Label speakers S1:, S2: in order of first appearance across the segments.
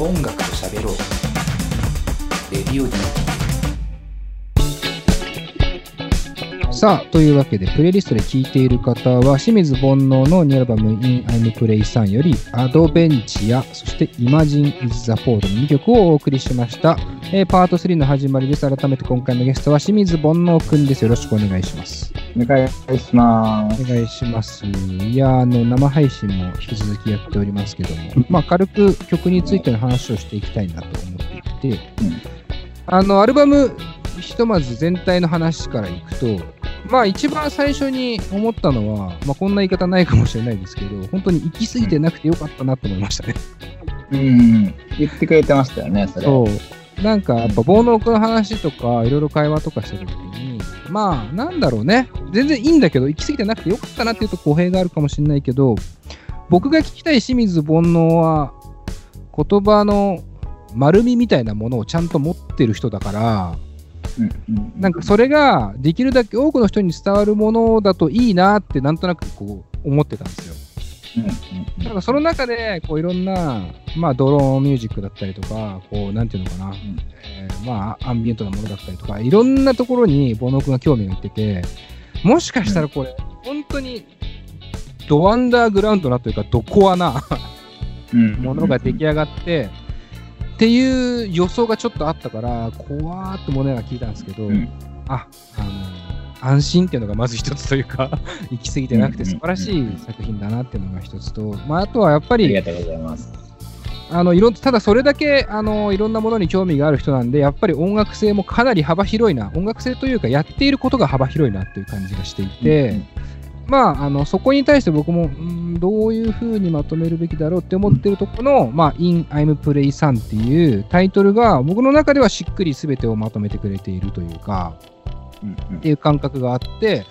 S1: 音楽と喋ろう。レディオ DT
S2: さあ、というわけで、プレイリストで聴いている方は、清水煩悩のニューアルバム In I'm Play さんより、アドベンチア、そして Imagine is the Port の2曲をお送りしました。えーパート3の始まりです。改めて今回のゲストは清水煩悩くんです。よろしくお願いします。
S3: お願いします。
S2: お願いします。いやー、あの、生配信も引き続きやっておりますけども、まあ、軽く曲についての話をしていきたいなと思っていて、
S3: うん
S2: あの、アルバム、ひとまず全体の話からいくと、まあ一番最初に思ったのは、まあこんな言い方ないかもしれないですけど、本当に行き過ぎてなくてよかったなと思いましたね。
S3: うん、言ってくれてましたよね、それ。
S2: そう。なんかやっぱ煩悩くんの話とか、いろいろ会話とかした時に、まあなんだろうね。全然いいんだけど、行き過ぎてなくてよかったなっていうと語弊があるかもしれないけど、僕が聞きたい清水煩悩は、言葉の丸みみたいなものをちゃんと持ってる人だから、なんかそれができるだけ多くの人に伝わるものだといいなってなんとなくこう思ってたんですよ。だからその中でこういろんな、まあ、ドローンミュージックだったりとか、こうなんていうのかな、
S3: ん。
S2: えーまあアンビエントなものだったりとか、いろんなところにボノ君が興味がいってて、もしかしたらこれ、本当にドアンダーグラウンドなというか、ドコアな
S3: うん。
S2: ものが出来上がって、っていう予想がちょっとあったから、怖ーってものが聞いたんですけど、
S3: うん。
S2: あ、あの安心っていうのがまず一つというか、行き過ぎてなくて
S3: うんうん
S2: 素晴らしい作品だなっていうのが一つと、まあ、あとはやっぱり、
S3: ありがとうございます。
S2: あのいろただそれだけあのいろんなものに興味がある人なんで、やっぱり音楽性もかなり幅広いな、音楽性というか、やっていることが幅広いなっていう感じがしていて、まあ、あのそこに対して僕も、うんどういうふうにまとめるべきだろうって思ってるところの、まあ、In I'm Play 3っていうタイトルが、僕の中ではしっくり全てをまとめてくれているというか、
S3: うんうん
S2: っていう感覚があって、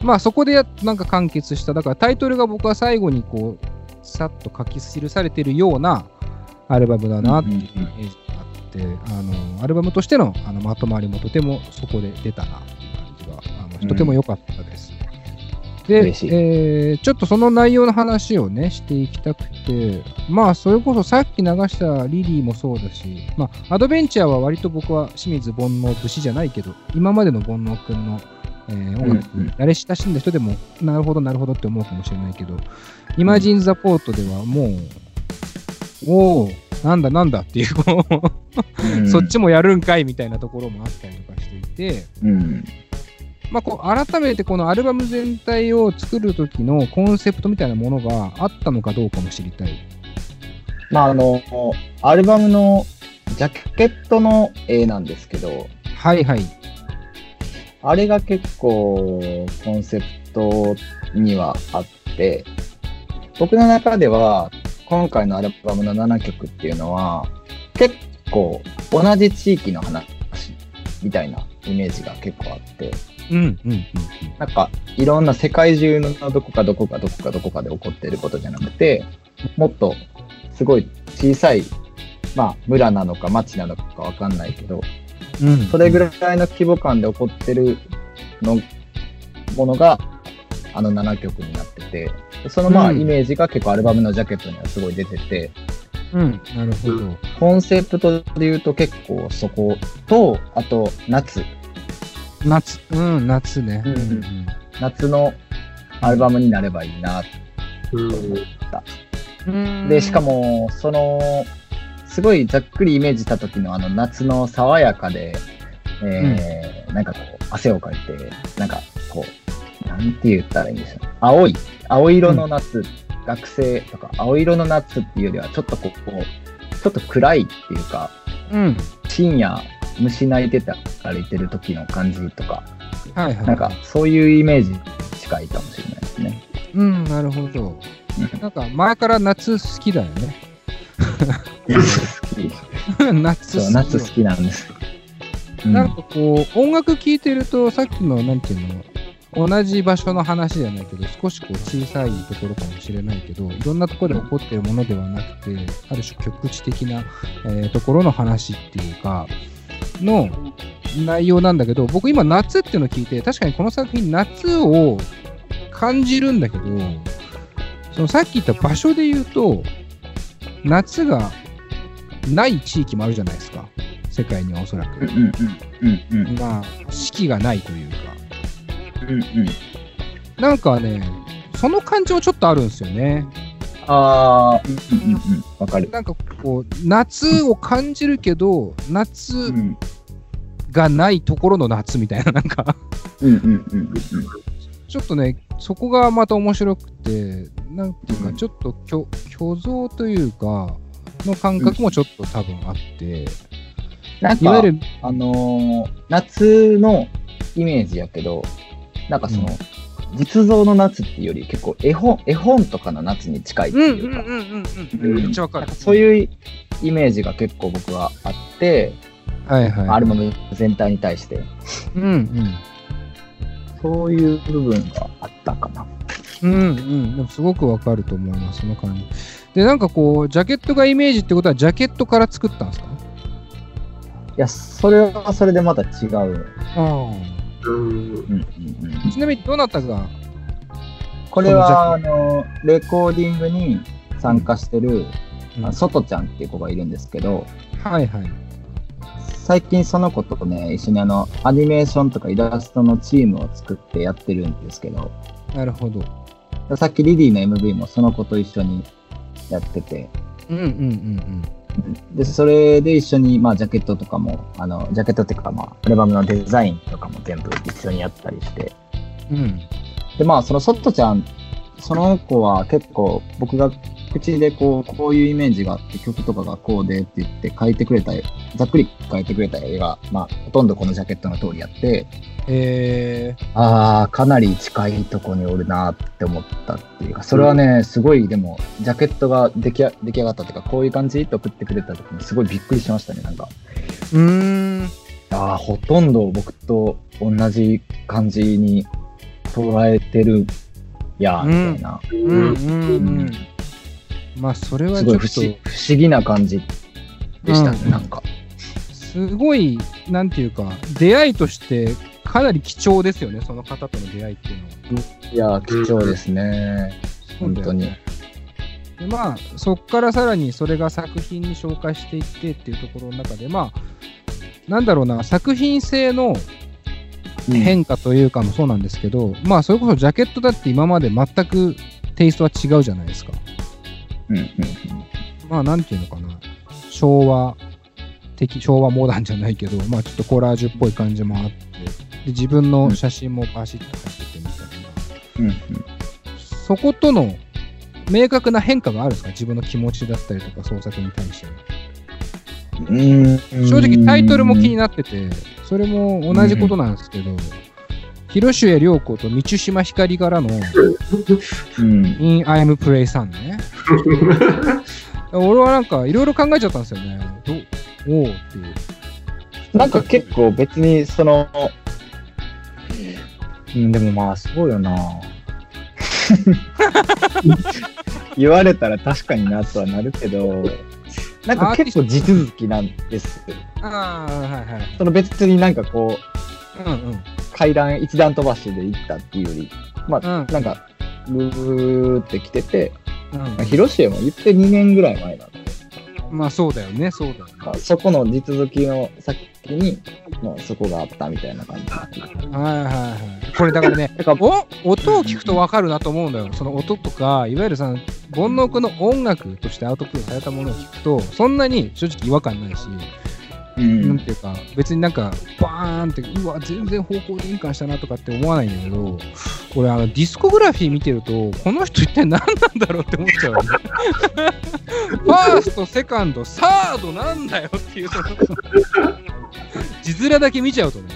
S2: まあそこでやなんか完結した、だからタイトルが僕は最後にこう、さっと書き記されているようなアルバムだなっていうイメージがあって、あのアルバムとしてのあのまとまりもとてもそこで出たなっていう感じが、あのとても良かったです。
S3: しい。
S2: えーちょっとその内容の話をね、していきたくて、まあ、それこそさっき流したリリーもそうだし、まあ、アドベンチャーは割と僕は清水煩悩節じゃないけど、今までの煩悩くんの、えー音楽慣れ親しんだ人でも、なるほど、なるほどって思うかもしれないけど、イマジン・ザ・ポートではもう、おお、なんだなんだっていう、こう
S3: うん。
S2: そっちもやるんかいみたいなところもあったりとかしていて、
S3: うん
S2: まあ、こう改めてこのアルバム全体を作る時のコンセプトみたいなものがあったのかどうかも知りたい。
S3: まあ、あの、アルバムのジャケットの絵なんですけど、
S2: はいはい。
S3: あれが結構コンセプトにはあって、僕の中では今回のアルバムの7曲っていうのは結構同じ地域の話みたいなイメージが結構あって、
S2: うんうんうん
S3: なんかいろんな世界中のどこかどこかどこかどこかで起こっていることじゃなくて、もっとすごい小さい、まあ村なのか町なのかわかんないけど、
S2: うん。うん
S3: それぐらいの規模感で起こってるのものがあの7曲になってて、そのまあ
S2: うん
S3: イメージが結構アルバムのジャケットにはすごい出てて、
S2: うん、なるほど。
S3: コンセプトで言うと結構そこと、あと夏、
S2: 夏、うん、夏ね。
S3: うん
S2: うん
S3: 夏のアルバムになればいいなと思った。
S2: うん
S3: で、しか、も、その、すごいざっくりイメージした時のあの夏の爽やかで、えーなんかこう、汗をかいて、なんかこう、なんて言ったらいいんでしょう。青い、青色の夏、学生とか、青色の夏っていうよりは、ちょっとこう、こうちょっと暗いっていうか、
S2: うん。
S3: 深夜、虫鳴いてたからいてる時の感じとか、
S2: はいはい。
S3: なんかそういうイメージ近いかもしれないですね。
S2: うん、なるほど。なんか前から夏好きだよね。
S3: 好き。
S2: 夏好き。
S3: 夏好きなんです。う
S2: なんかこう、音楽聴いてると、さっきの、なんていうの、同じ場所の話じゃないけど、少しこう小さいところかもしれないけど、いろんなところで起こっているものではなくて、ある種局地的な、えーところの話っていうか、の内容なんだけど、僕今夏っていうのを聞いて、確かにこの作品夏を感じるんだけど、そのさっき言った場所で言うと、夏がない地域もあるじゃないですか。世界にはおそらく。
S3: うんうんうんうんうん
S2: まあ、四季がないというか。
S3: うんうん。
S2: なんかね、その感情ちょっとあるんですよね。
S3: ああ、うんうんうんうん。わかる。
S2: なんかこう、夏を感じるけど、夏
S3: うん
S2: がないところの夏みたいな、なんか、ちょっとね、そこがまた面白くて、なんていうか、
S3: うん。
S2: ちょっと虚虚像というか、の感覚もちょっと多分あって、
S3: なんか、
S2: いわゆる、
S3: あのー夏のイメージやけど、なんかその、実像の夏っていうより結構絵本、絵本とかの夏に近いっていうか、
S2: んうん
S3: うん
S2: めっちゃわかる。
S3: そういうイメージが結構僕はあって、
S2: はいはい。
S3: アルバム全体に対して、
S2: うんうん。
S3: そういう部分があったかな。
S2: うんうん。でもすごくわかると思います、その感じ。で、なんかこう、ジャケットがイメージってことは、ジャケットから作ったんですか？
S3: いや、それはそれでまた違う。
S2: ああ。ちなみに、どなたが、
S3: これは、あ
S2: そ
S3: の、レコーディングに参加してる、
S2: うん。
S3: あソトちゃんっていう子がいるんですけど、
S2: はいはい。
S3: 最近その子とね、一緒にあの、アニメーションとかイラストのチームを作ってやってるんですけど、
S2: なるほど。
S3: さっきリディの MV もその子と一緒にやってて、
S2: うんうんうん
S3: で、それで一緒に、まあ、ジャケットとかも、あの、ジャケットっていうか、まあ、アルバムのデザインとかも全部一緒にやったりして、
S2: うん。うん。
S3: で、まあ、そのソットちゃん、その子は結構僕が口でこう、こういうイメージがあって曲とかがこうでって言って書いてくれた、ざっくり書いてくれた絵が、まあ、ほとんどこのジャケットの通りやって、
S2: え
S3: ああ、かなり近いとこにおるなって思ったっていうか、それはね、すごい、でも、ジャケットが出来あ出来上がったというか、こういう感じと送ってくれた時にすごいびっくりしましたね、なんか。
S2: ー。うーん。
S3: ああ、ほとんど僕と同じ感じに捉えてるや、みたいな。
S2: うんうんうん。まあ、それは
S3: す
S2: ちょっと、
S3: ごい不思議な感じでしたね、
S2: うん
S3: なんか。
S2: すごい、なんていうか、出会いとして、かなり貴重ですよね、その方との出会いっていうのは。
S3: いや、貴重ですね。本当に。
S2: でまあ、そこからさらにそれが作品に紹介していってっていうところの中で、まあ、なんだろうな、作品性の変化というかもそうなんですけど、まあ、それこそジャケットだって今まで全くテイストは違うじゃないですか。
S3: うんうん
S2: まあ、なんていうのかな、昭和的、昭和モダンじゃないけど、まあ、ちょっとコラージュっぽい感じもあって、で自分の写真もバシッと入っててみたいな。
S3: うんうん
S2: そことの明確な変化があるんですか？自分の気持ちだったりとか創作に対して。
S3: うん
S2: 正直タイトルも気になってて、それも同じことなんですけど、広末涼子と道島ひかりからの
S3: うん、
S2: In I'm Play さんね。俺はなん。かいろいろ考えちゃったん。ですよね。どおおっていう。
S3: なん。か結構別にその、うん、でもまあそうよな言われたら確かになとはなるけど、なん。か結構地続きなん。です。
S2: ああ、はいはい。
S3: その別になん。かこう、
S2: うん。うん。
S3: 階段一段飛ばしで行ったっていうより、まあ、
S2: うん。
S3: なん。か、ぐーって来てて、
S2: うん
S3: まあ、広島も言って2年ぐらい前なんで、
S2: まあそうだよね、そうだよね。
S3: まあ、そこの地続きの先に、もうそこがあったみたいな感じ。
S2: はいはいはい。これだからね、
S3: だから、
S2: お音を聞くと分かるなと思うんだよ。その音とか、いわゆるさ、煩悩君の音楽としてアウトプットされたものを聞くと、そんなに正直違和感ないし、
S3: うん
S2: なんていうか、別になんか、バーンって、うわ、全然方向転換したなとかって思わないんだけど、俺、あの、ディスコグラフィー見てると、この人一体何なんだろうって思っちゃうよね。ファースト、セカンド、サードなんだよっていう、その、字面だけ見ちゃうとね、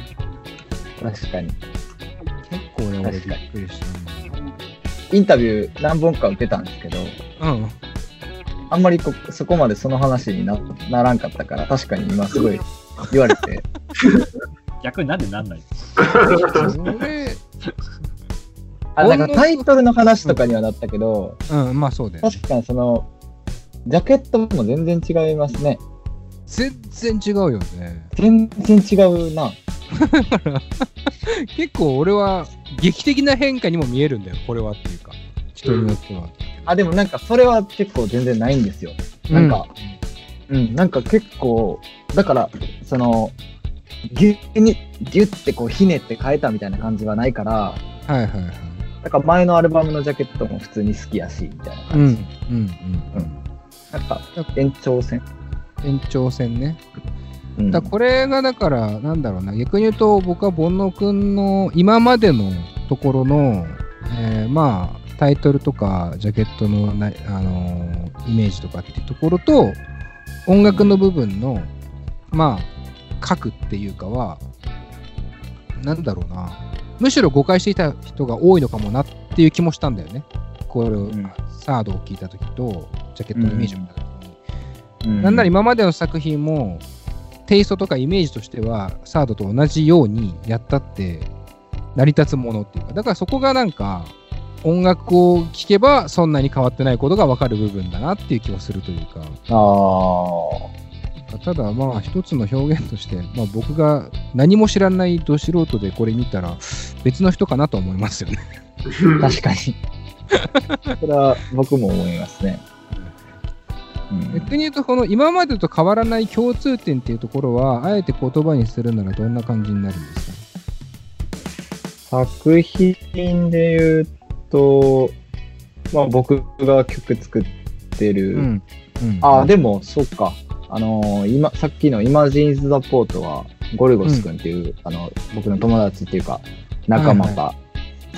S3: 確かに。
S2: 結構ね、俺びっくりした
S3: インタビュー何本か受けたんですけど、
S2: な。うん。
S3: あんまりこそこまでその話になならんかったから、確かに今すごい言われて、
S4: 逆になんでなんない
S2: 俺、
S3: あなんかタイトルの話とかにはなったけど、
S2: うん、まあそうだよね。
S3: 確かにその、ジャケットも全然違いますね。
S2: 全然違うよね。
S3: 全然違うな。
S2: 結構俺は劇的な変化にも見えるんだよ、これはっていうか。人によっては。
S3: あ、でもなんかそれは結構全然ないんですよ。なんか、うん、なんか結構、だから、その、ギュに、ギュってこうひねって変えたみたいな感じはないから、
S2: はいはいはい。
S3: だから前のアルバムのジャケットも普通に好きやし、みたいな
S2: うん、う
S3: 感じ。
S2: ん、うん。
S3: なんか、延長戦。
S2: 延長戦ね。
S3: うん
S2: だこれがだから、なんだろうな、逆に言うと、僕は煩悩くんの今までのところの、えーまあ、タイトルとか、ジャケットのな、あのーイメージとかっていうところと、音楽の部分の、まあ、書くっていうかは、なんだろうな、むしろ誤解していた人が多いのかもなっていう気もしたんだよね。これを、
S3: ん。
S2: サードを聞いたときと、ジャケットのイメージを見たときに。
S3: うん。
S2: なんなら今までの作品も、テイストとかイメージとしては、サードと同じようにやったって、成り立つものっていうか、だからそこがなんか、音楽を聴けばそんなに変わってないことが分かる部分だなっていう気はするというか、
S3: あ
S2: ただまあ一つの表現として、まあ、僕が何も知らないど素人でこれ見たら別の人かなと思いますよね。
S3: あ、確かに。それは僕も思いますね。うん
S2: 逆に言うと、この今までと変わらない共通点っていうところは、あえて言葉にするならどんな感じになるんですか？
S3: 作品で言うと、まあ僕が曲作ってる、
S2: うん。うん、
S3: あ、でも、そっか。あのー今、さっきの Imagine the Port は、ゴルゴス君っていう、あの、僕の友達っていうか、仲間が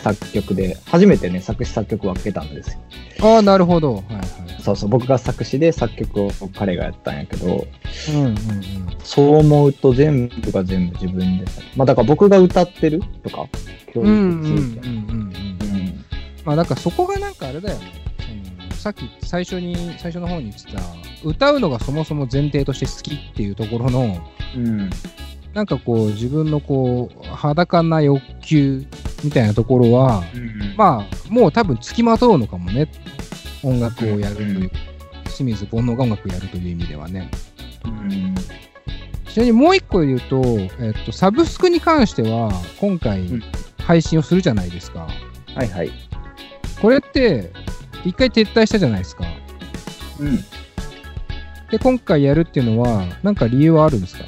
S3: 作曲で、初めてね、作詞作曲分けたんですよ。
S2: ああ、なるほど。はいはい。
S3: そうそう、僕が作詞で作曲を彼がやったんやけど、
S2: うんうんうん。
S3: そう思うと全部が全部自分で。まあだから僕が歌ってるとか、教
S2: うんうんうんうん
S3: 育ついて。
S2: うん。
S3: うん
S2: まあ、なんかそこがなんかあれだよね。さっき最初に、最初の方に言ってた、歌うのがそもそも前提として好きっていうところの、
S3: うん。
S2: なんかこう、自分のこう、裸な欲求みたいなところは、まあ、もう多分付きまとうのかもね。音楽をやるという、
S3: うん
S2: 清水煩悩が音楽をやるという意味ではね。
S3: うん。
S2: ちなみにもう一個言うと、えっと、サブスクに関しては、今回
S3: うん
S2: 配信をするじゃないですか。
S3: はいはい。
S2: これって、一回撤退したじゃないですか。
S3: うん。
S2: で、今回やるっていうのは、なんか理由はあるんですか？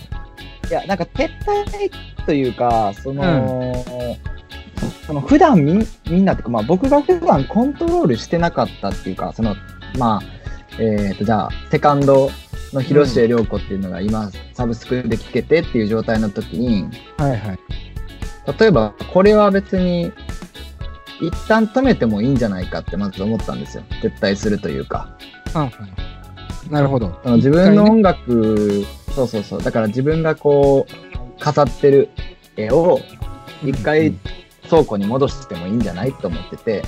S3: いや、なんか撤退というか、その、その普段みみんなってか、まあ僕が普段コントロールしてなかったっていうか、その、まあ、えっ、と、じゃあ、セカンドの広末涼子っていうのが今、サブスクで聴けてっていう状態の時に、
S2: はいはい。
S3: 例えば、これは別に、一旦止めてもいいんじゃないかってまず思ったんですよ。撤退するというか。
S2: なるほど。
S3: 自分の音楽、そうそうそう。だから自分がこう、飾ってる絵を、一
S2: う
S3: 回
S2: ん
S3: 倉庫に戻してもいいんじゃないと思ってて、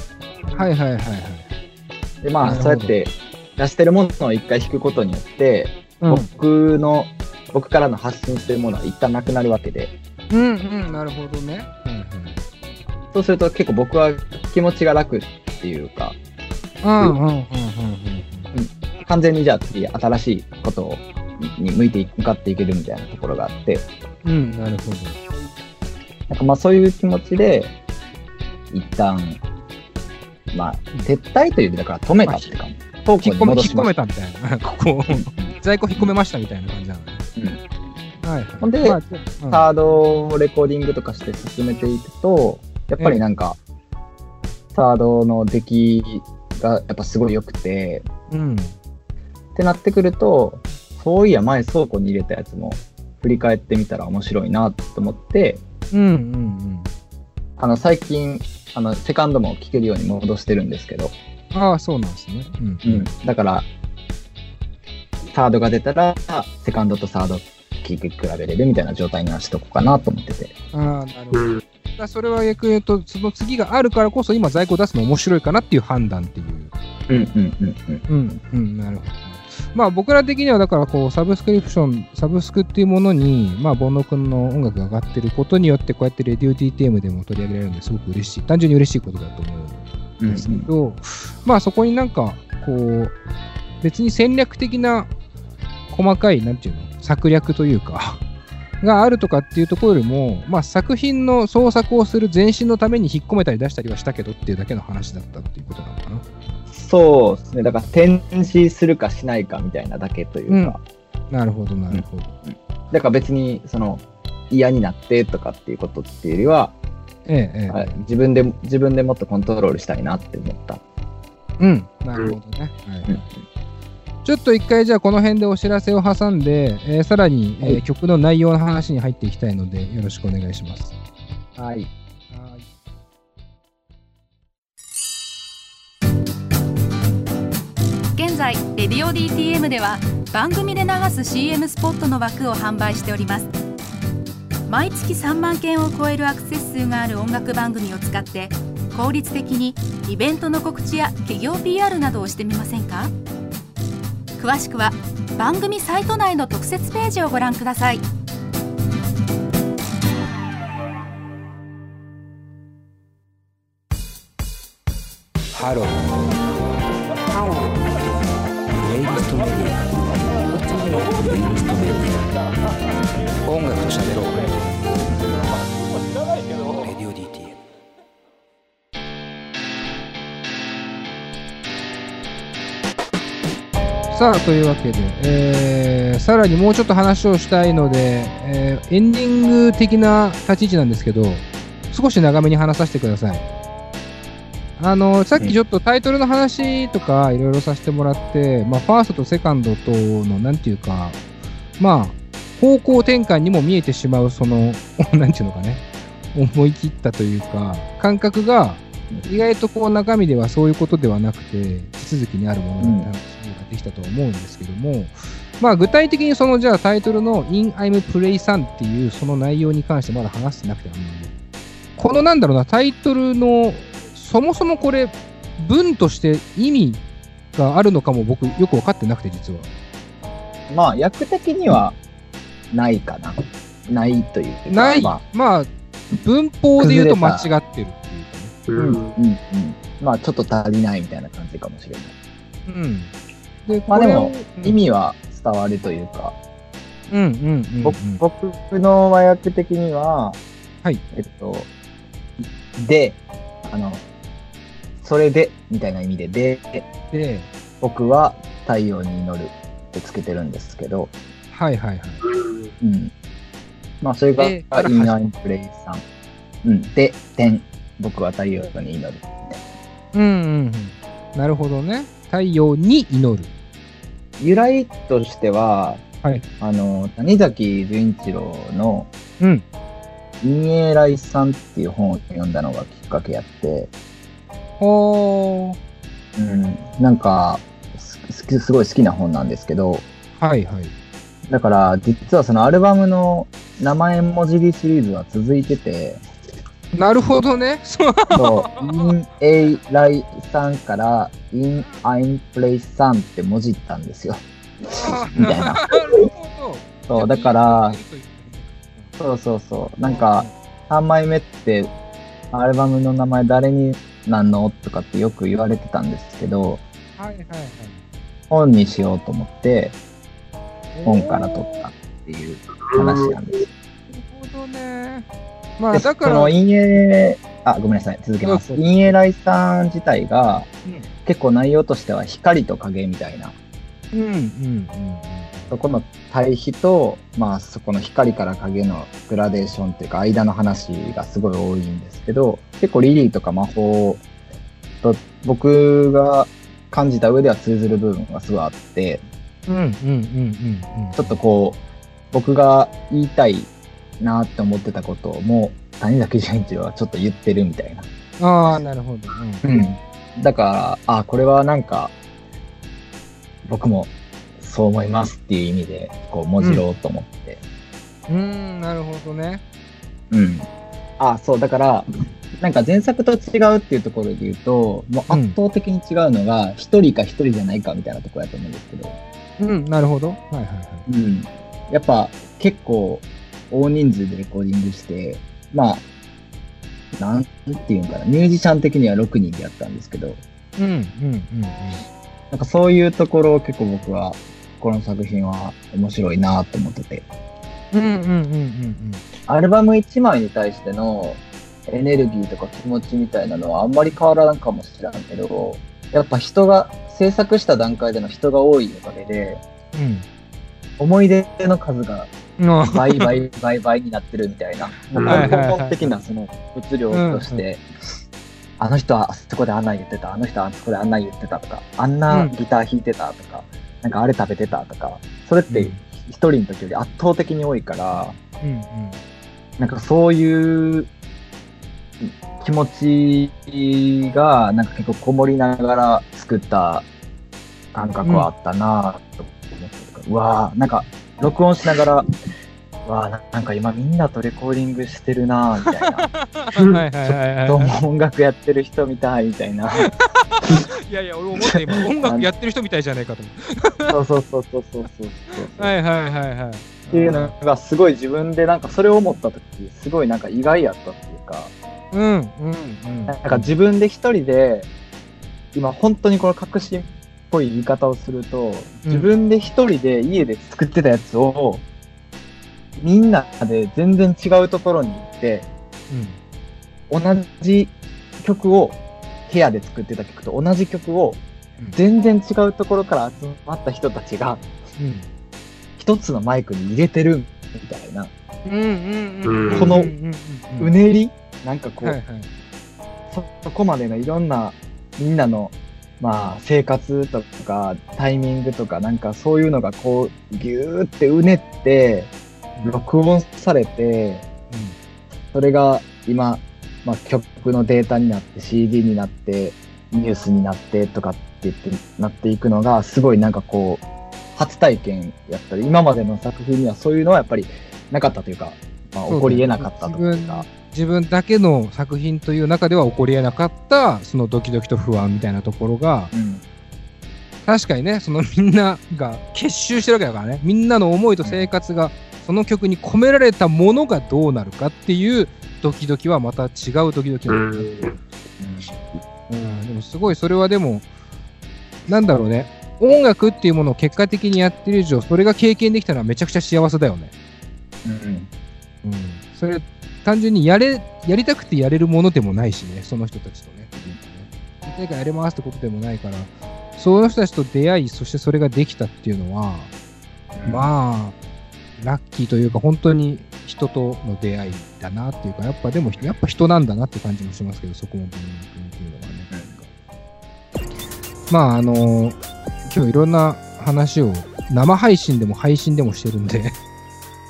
S2: はいはいはいはい。
S3: で、まあ、そうやって出してるものを一回引くことによって、
S2: うん、
S3: 僕の、僕からの発信してるものは一旦なくなるわけで、
S2: うんうん、なるほどね。
S3: そうすると結構僕は気持ちが楽っていうか、
S2: うんうんうんうんうん
S3: 完全にじゃあ次新しいことをに向いて向かっていけるみたいなところがあって、
S2: うん。うん、なるほど。
S3: なんかまあそういう気持ちで、一旦、まあ、撤退というよりだから止めたって感じ。倉庫に
S2: 引っ込め
S3: た。
S2: 込めたみたいな。ここ、在庫引っ込めましたみたいな感じなのね。
S3: うん
S2: はいはい。
S3: ほんで
S2: まあうん
S3: サードをレコーディングとかして進めていくと、やっぱりなんか、サードの出来がやっぱすごい良くて、
S2: うん。
S3: ってなってくると、そういや前倉庫に入れたやつも振り返ってみたら面白いなと思って、
S2: うんうんうん。
S3: あの最近、あのセカンドも聴けるように戻してるんですけど、
S2: ああ、そうなんですね。うん。
S3: うん、だから、サードが出たら、セカンドとサード聴き比べれるみたいな状態にはしとこうかなと思ってて。
S2: ああ、なるほど。だそれは逆に言うと、その次があるからこそ、今在庫出すの面白いかなっていう判断っていう。
S3: うんうんうんうん。
S2: うん、うん、なるほど。まあ僕ら的にはだからこうサブスクリプション、サブスクっていうものに、まあ煩悩君の音楽が上がってることによってこうやってレディオ DTM でも取り上げられるのですごく嬉しい。単純に嬉しいことだと思うんですけど、まあそこになんかこう、別に戦略的な細かい、なんていうの、策略というか、があるとかっていうところよりも、まあ作品の創作をする前進のために引っ込めたり出したりはしたけどっていうだけの話だったっていうことなのかな。
S3: そうですね。だから転示するかしないかみたいなだけというか。
S2: なるほど、なるほど。
S3: だから別に、その、嫌になってとかっていうことっていうよりは、
S2: ええ、ええ。
S3: はい、自分で、自分でもっとコントロールしたいなって思った。
S2: うん、なるほどね。はい
S3: うん
S2: ちょっと一回じゃあこの辺でお知らせを挟んで、えーさらに、えー
S3: はい
S2: 曲の内容の話に入っていきたいので、よろしくお願いします。
S3: はい。
S5: 現在レディオ DTM では番組で流す CM スポットの枠を販売しております毎月3万件を超えるアクセス数がある音楽番組を使って効率的にイベントの告知や企業 PR などをしてみませんか？詳しくは番組サイト内の特設ページをご覧ください
S1: ハロー。プレイリストメディア。レイリストメディア。音楽と喋ろう。
S2: さあ、というわけで、えーさらにもうちょっと話をしたいので、えーエンディング的な立ち位置なんですけど、少し長めに話させてください。あの、さっきちょっとタイトルの話とかいろいろさせてもらって、まあ、ファーストとセカンドとの、なんていうか、まあ、方向転換にも見えてしまう、その、なんていうのかね、思い切ったというか、感覚が、意外とこう中身ではそういうことではなくて、手続きにあるものだって話ができたと思うんですけども、まあ具体的にそのじゃあタイトルの In I'm Play Sun っていうその内容に関してまだ話してなくてあんまりこのなんだろうな、タイトルのそもそもこれ文として意味があるのかも僕よく分かってなくて実は。
S3: まあ、役的にはないかな。ないというか。
S2: ない、
S3: ま
S2: まあ文法で言うと間違ってるう
S3: ん、うん、うん。まあ、ちょっと足りないみたいな感じかもしれない。
S2: うん。で、
S3: まあでも意味は伝わるというか、
S2: うんうんうんうん、
S3: 僕僕の和訳的には、
S2: はい。
S3: えっと、で、あの、それで、みたいな意味で、で、
S2: で、
S3: 僕は太陽に祈るってつけてるんですけど、
S2: はいはいはい。
S3: うん。まあ、それが、
S2: で
S3: インアインプレイさん。うん。で、点。僕は太陽に祈る。
S2: うんうんうん。なるほどね。太陽に祈る。
S3: 由来としては、
S2: はい。
S3: あの、谷崎潤一郎の、
S2: うん。
S3: 陰影来さんっていう本を読んだのがきっかけやって、
S2: ほー。
S3: うん。なんか、すすすごい好きな本なんですけど、
S2: はいはい。
S3: だから、実はそのアルバムの名前文字りシリーズは続いてて、
S2: なるほどね。そう。
S3: in a 来さんから in I'm place さんって文字ったんですよ。みたいな。
S2: な。
S3: そう、だから、そうそうそう、なんか、3枚目って、アルバムの名前誰になんのとかってよく言われてたんですけど、
S2: はいはいはい。
S3: 本にしようと思って、本から取ったっていう話なんです。
S2: なるほどね。まあ
S3: で
S2: だから、
S3: その陰影、あ、ごめんなさい、続けます。陰影来さん自体が、
S2: うん
S3: 結構内容としては光と影みたいな、
S2: うんうんうん
S3: そこの対比と、まあそこの光から影のグラデーションっていうか間の話がすごい多いんですけど、結構リリーとか魔法と僕が感じた上では通ずる部分がすごいあって、
S2: うん。うんうんうんうんうん。
S3: ちょっとこう、僕が言いたいなって思ってたことをもう谷崎潤一郎はちょっと言ってるみたいな。
S2: ああ、なるほど。うん。
S3: うん。だから、あ、これはなんか、僕もそう思いますっていう意味で、こう、もじろうと思って。
S2: うーん、なるほどね。
S3: うん。あ、そう、だから、なんか前作と違うっていうところで言うと、もう圧倒的に違うのが、一人か一人じゃないかみたいなところやと思うんですけど、
S2: うん、なるほど。はいはいはい。
S3: うん。やっぱ、結構、大人数でレコーディングして、まあ、なんていうんかな、ミュージシャン的には6人でやったんですけど、
S2: うんうんうん
S3: なんかそういうところを結構僕は、この作品は面白いなと思ってて。
S2: うん。うんうんうんうん
S3: アルバム1枚に対してのエネルギーとか気持ちみたいなのはあんまり変わらんかもしれんけど、やっぱ人が、制作した段階での人が多いおかげで、
S2: うん。
S3: 思い出の数が
S2: うん
S3: 倍倍倍倍になってるみたいな、根本的なその物量として、あの人はあそこであんなん言ってた、あの人はあそこであんなん言ってたとか、あんなギター弾いてたとか、なんかあれ食べてたとか、それって
S2: うん。
S3: 一人の時より圧倒的に多いから、
S2: うんうん。
S3: なんかそういう気持ちが、なんか結構こもりながら作った感覚はあったなぁと思ってるから、うわぁ、なんか録音しながら、うわぁ、ななんか今みんなとレコーディングしてるなぁみたいな。
S2: はいはいはいはい
S3: どうも音楽やってる人みたいみたいな。
S2: いやいや、俺思った今、音楽やってる人みたいじゃないかと思
S3: そうそうそうそうそうそうそう。
S2: う。はいはいはいはい。
S3: っていうのがすごい自分でなんかそれを思った時すごいなんか意外やったっていうか、
S2: うんうんうん。
S3: なんか自分で一人で、今本当にこの革新っぽい言い方をすると、自分で一人で家で作ってたやつを、みんなで全然違うところに行って、同じ曲を、部屋で作ってた曲と同じ曲を
S2: うん、
S3: 全然違うところから集まった人たちが、
S2: うん。
S3: 一つのマイクに入れてるみたいな、
S2: うんうんうん。うん。
S3: この
S2: うんうんうん
S3: うねりなんかこう、
S2: はいはい。
S3: そそこまでのいろんなみんなの、まあ、生活とかタイミングとかなんかそういうのがこうギューってうねって録音されてそれが今、まあ、曲のデータになって CD になってニュースになってとかってってなっていくのがすごいなんかこう初体験やったり今までの作品にはそういうのはやっぱりなかったというか、まあ、起こり得なかったというか。
S2: 自分だけの作品という中では起こり得なかったそのドキドキと不安みたいなところが
S3: うん
S2: 確かにねそのみんなが結集してるわけだからね。みんなの思いと生活がその曲に込められたものがどうなるかっていうドキドキはまた違うドキドキなんだよねうん、でもすごいそれはでもなんだろうね。音楽っていうものを結果的にやってる以上それが経験できたのはめちゃくちゃ幸せだよね。
S3: うん。
S2: うん、それ単純にやれやりたくてやれるものでもないしねその人たちとね。やりたいからやれますってことでもないからその人たちと出会いそしてそれができたっていうのは、まあラッキーというか本当に人との出会いだなっていうかやっぱでもやっぱ人なんだなって感じもしますけどそこも文明君っていうのはね。まああの今日いろんな話を生配信でも配信でもしてるんで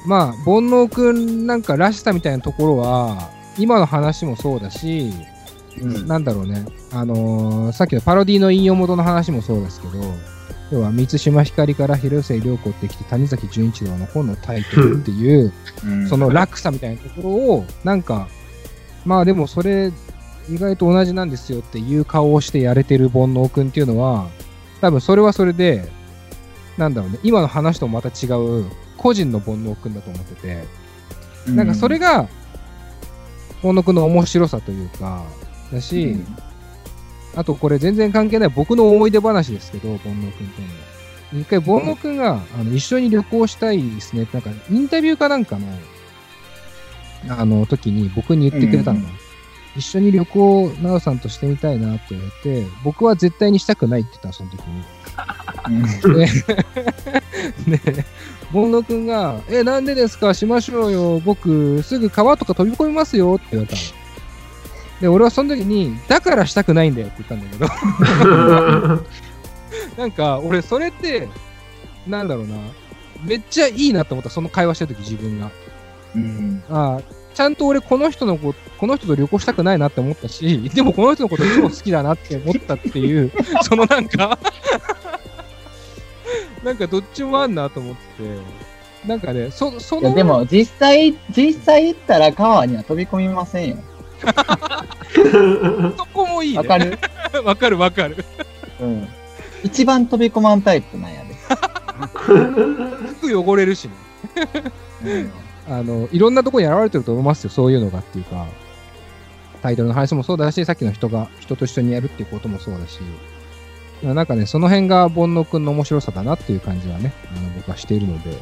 S2: まあ煩悩くんなんからしさみたいなところは今の話もそうだし、
S3: うん。
S2: なんだろうね、あのーさっきのパロディの引用元の話もそうですけど、要は満島ひかりから広末涼子ってきて谷崎潤一郎の本のタイトルっていう、
S3: うん。
S2: その落差みたいなところを、なんか、まあでもそれ、意外と同じなんですよっていう顔をしてやれてる煩悩くんっていうのは、多分それはそれで、なんだろうね、今の話とまた違う個人の煩悩くんだと思ってて、なんかそれが、煩悩くんの面白さというか、だし、あとこれ全然関係ない僕の思い出話ですけど、煩悩くんとの。一回、煩悩くんがあの一緒に旅行したいですね。なんか、インタビューかなんかの、あの、時に僕に言ってくれたの。
S3: うん
S2: 一緒に旅行、なおさんとしてみたいなって言われて、僕は絶対にしたくないって言ったの、その時に。で、で、煩悩くんが、え、なんでですか？しましょうよ。僕、すぐ川とか飛び込みますよって言われたの。で、俺はその時に、だからしたくないんだよって言ったんだけど、なんか、俺、それって、なんだろうな、めっちゃいいなと思った、その会話してる時自分が。
S3: うん
S2: ああ、ちゃんと俺、この人のこ、この人と旅行したくないなって思ったし、でもこの人のこと超好きだなって思ったっていう、そのなんか、なんかどっちもあんなと思って、なんかね、そその、
S3: いやでも実際、実際行ったら川には飛び込みませんよ。
S2: そこもいいね。
S3: わかる？
S2: わかるわかる。
S3: うん。一番飛び込まんタイプなんやで。
S2: 服汚れるしね。
S3: うん
S2: あの、いろんなところに現れてると思いますよ、そういうのがっていうか、タイトルの話もそうだし、さっきの人が、人と一緒にやるっていうこともそうだし、なんかね、その辺が煩悩くんの面白さだなっていう感じはね、あの僕はしているので、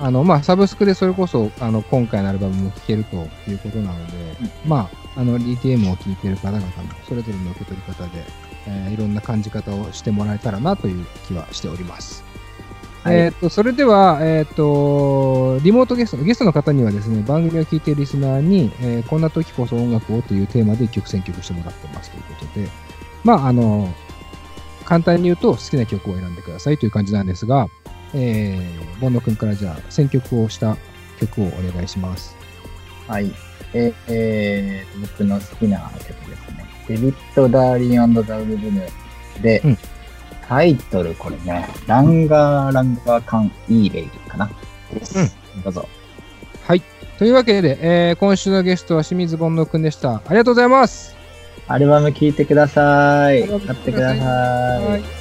S2: あの、まあ、サブスクでそれこそ、あの、今回のアルバムも聴けるということなので、まあ、あの、DTM を聴いている方々のそれぞれの受け取り方で、えーいろんな感じ方をしてもらえたらなという気はしております。
S3: はい。
S2: えーっと、それでは、えーっと、リモートゲスト、ゲストの方にはですね、番組を聞いているリスナーに、えーこんな時こそ音楽をというテーマで一曲選曲してもらってますということで、まあ、あの、簡単に言うと好きな曲を選んでくださいという感じなんですが、えー、ボンド君からじゃあ選曲をした曲をお願いします。
S3: はい。ええー僕の好きな曲ですね。デビッド・ダーリンザ・ウルブヌで、
S2: うん
S3: タイトルこれね、ランガー・ランガー・カン・イーレイかなです。どうぞ。
S2: はい。というわけで、えー今週のゲストは清水ボンド君でした。ありがとうございます。
S3: アルバム聴いてください。買ってくださ
S2: い